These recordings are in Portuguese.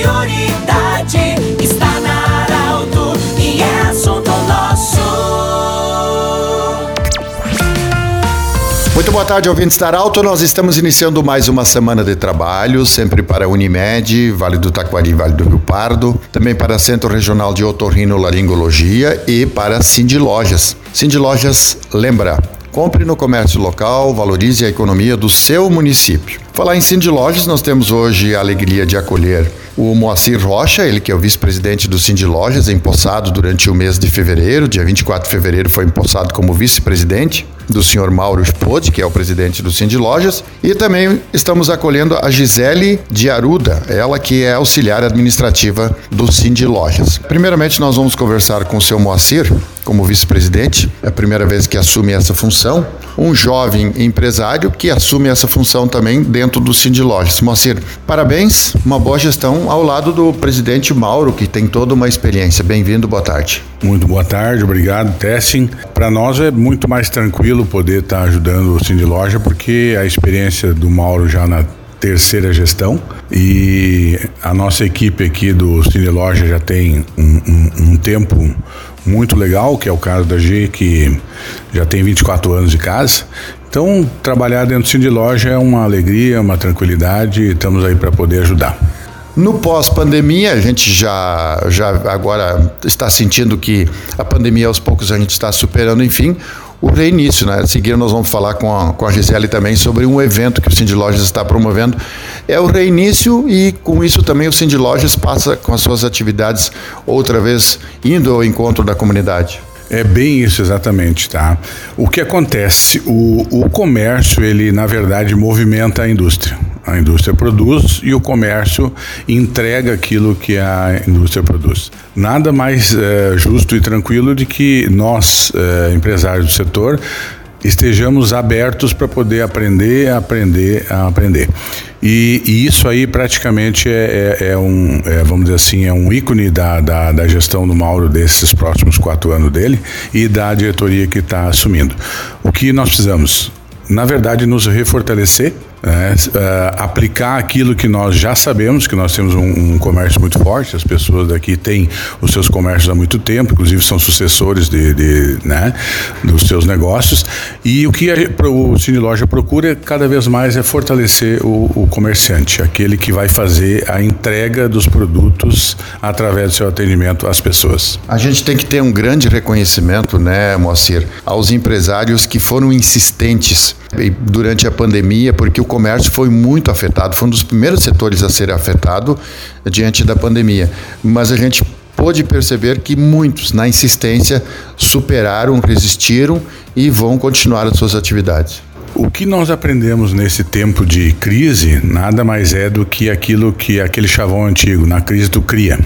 prioridade está na Arauto e é assunto nosso. Muito boa tarde, ouvintes da Arauto. Nós estamos iniciando mais uma semana de trabalho, sempre para Unimed, Vale do Taquari, Vale do Rio Pardo, também para Centro Regional de Otorrino Laringologia e para Cindy Lojas. Cindy Lojas, lembra, Compre no comércio local, valorize a economia do seu município. Falar em Cindy Lojas, nós temos hoje a alegria de acolher o Moacir Rocha, ele que é o vice-presidente do Cindy Lojas, empossado durante o mês de fevereiro, dia 24 de fevereiro foi empossado como vice-presidente do senhor Mauro Spode, que é o presidente do Cindy Lojas, e também estamos acolhendo a Gisele de Aruda, ela que é auxiliar administrativa do Cindy Lojas. Primeiramente, nós vamos conversar com o seu Moacir, como vice-presidente, é a primeira vez que assume essa função, um jovem empresário que assume essa função também dentro do Cindy Lojas. Moacir, parabéns, uma boa gestão ao lado do presidente Mauro, que tem toda uma experiência. Bem-vindo, boa tarde. Muito boa tarde, obrigado, Tessin. Para nós é muito mais tranquilo poder estar tá ajudando o Cindy Loja, porque a experiência do Mauro já na terceira gestão e a nossa equipe aqui do Cine Loja já tem um, um, um, tempo muito legal, que é o caso da G, que já tem 24 anos de casa. Então, trabalhar dentro Cine Loja é uma alegria, uma tranquilidade e estamos aí para poder ajudar. No pós-pandemia, a gente já, já agora está sentindo que a pandemia aos poucos a gente está superando, enfim o reinício. Né? A seguir, nós vamos falar com a, com a Gisele também sobre um evento que o Cindy Lojas está promovendo. É o reinício e, com isso, também o Cindy Lojas passa com as suas atividades outra vez indo ao encontro da comunidade. É bem isso exatamente, tá? O que acontece? O, o comércio, ele na verdade movimenta a indústria. A indústria produz e o comércio entrega aquilo que a indústria produz. Nada mais é, justo e tranquilo de que nós, é, empresários do setor, estejamos abertos para poder aprender, aprender, aprender. E, e, isso aí praticamente é, é, é um, é, vamos dizer assim, é um ícone da, da, da, gestão do Mauro desses próximos quatro anos dele e da diretoria que está assumindo. O que nós precisamos? Na verdade, nos refortalecer é, é, aplicar aquilo que nós já sabemos, que nós temos um, um, comércio muito forte, as pessoas daqui têm os seus comércios há muito tempo, inclusive são sucessores de, de né, dos seus negócios, e o que a, o Cine Loja procura cada vez mais é fortalecer o, o, comerciante, aquele que vai fazer a entrega dos produtos através do seu atendimento às pessoas. A gente tem que ter um grande reconhecimento, né, Moacir, aos empresários que foram insistentes durante a pandemia, porque o comércio foi muito afetado, foi um dos primeiros setores a ser afetado diante da pandemia. Mas a gente pôde perceber que muitos, na insistência, superaram, resistiram e vão continuar as suas atividades. O que nós aprendemos nesse tempo de crise nada mais é do que aquilo que aquele chavão antigo, na crise do cria.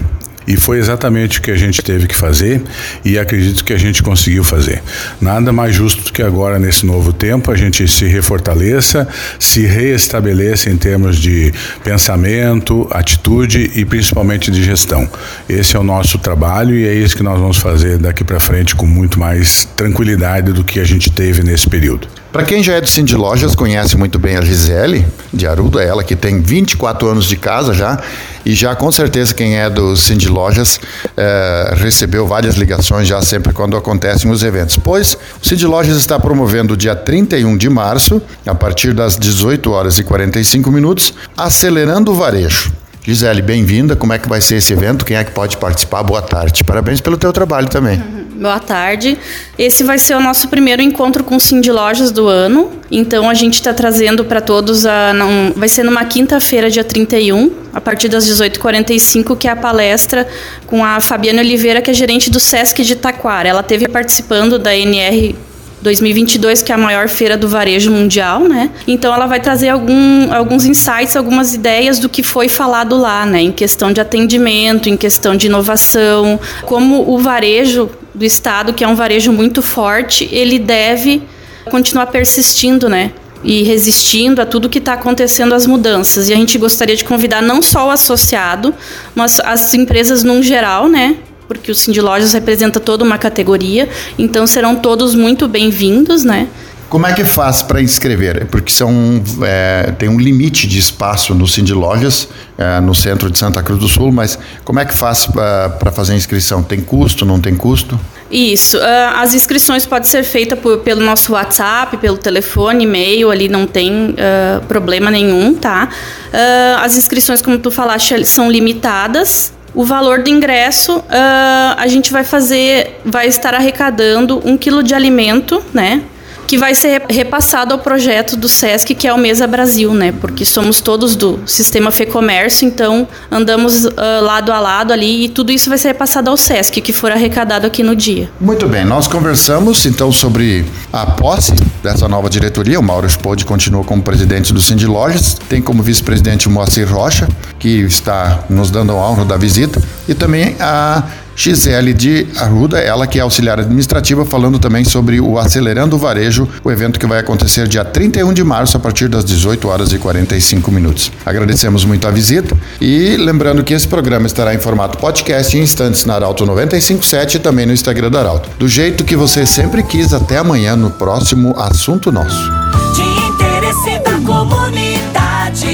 E foi exatamente o que a gente teve que fazer e acredito que a gente conseguiu fazer. Nada mais justo do que agora, nesse novo tempo, a gente se refortaleça, se reestabeleça em termos de pensamento, atitude e principalmente de gestão. Esse é o nosso trabalho e é isso que nós vamos fazer daqui para frente com muito mais tranquilidade do que a gente teve nesse período. Para quem já é do Cindy Lojas, conhece muito bem a Gisele de Arudo, ela que tem 24 anos de casa já, e já com certeza quem é do Cindy Lojas é, recebeu várias ligações já sempre quando acontecem os eventos. Pois o Cindy Lojas está promovendo dia 31 de março, a partir das 18 horas e 45 minutos, Acelerando o Varejo. Gisele, bem-vinda. Como é que vai ser esse evento? Quem é que pode participar? Boa tarde. Parabéns pelo teu trabalho também. Uhum. Boa tarde. Esse vai ser o nosso primeiro encontro com o Cindy Lojas do ano. Então a gente está trazendo para todos a. Não, vai ser numa quinta-feira, dia 31, a partir das 18h45, que é a palestra com a Fabiana Oliveira, que é gerente do Sesc de Taquara. Ela teve participando da NR 2022, que é a maior feira do varejo mundial, né? Então ela vai trazer algum, alguns insights, algumas ideias do que foi falado lá, né? Em questão de atendimento, em questão de inovação, como o varejo do estado, que é um varejo muito forte, ele deve continuar persistindo, né? E resistindo a tudo que está acontecendo, as mudanças. E a gente gostaria de convidar não só o associado, mas as empresas num geral, né? Porque o Cindy Lojas representa toda uma categoria, então serão todos muito bem-vindos, né? Como é que faz para inscrever? Porque são, é, tem um limite de espaço no Cindy Lojas, é, no centro de Santa Cruz do Sul, mas como é que faz para fazer a inscrição? Tem custo, não tem custo? Isso. Uh, as inscrições podem ser feitas por, pelo nosso WhatsApp, pelo telefone, e-mail, ali não tem uh, problema nenhum, tá? Uh, as inscrições, como tu falaste, são limitadas. O valor do ingresso, a gente vai fazer, vai estar arrecadando um quilo de alimento, né? Que vai ser repassado ao projeto do SESC, que é o Mesa Brasil, né? Porque somos todos do sistema FEComércio, então andamos uh, lado a lado ali e tudo isso vai ser repassado ao SESC, que for arrecadado aqui no dia. Muito bem, nós conversamos então sobre a posse dessa nova diretoria. O Mauro Spode continua como presidente do Cindy Lojas, tem como vice-presidente o Moacir Rocha, que está nos dando a honra da visita, e também a Gisele de Arruda, ela que é auxiliar administrativa, falando também sobre o Acelerando o Varejo, o evento que vai acontecer dia 31 de março a partir das 18 horas e 45 minutos. Agradecemos muito a visita e lembrando que esse programa estará em formato podcast em instantes na Arauto 957 e também no Instagram da Arauto. Do jeito que você sempre quis, até amanhã no próximo Assunto Nosso. De interesse da comunidade,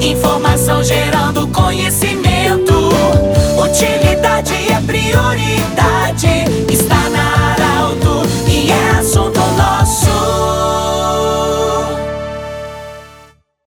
informação gerando conhecimento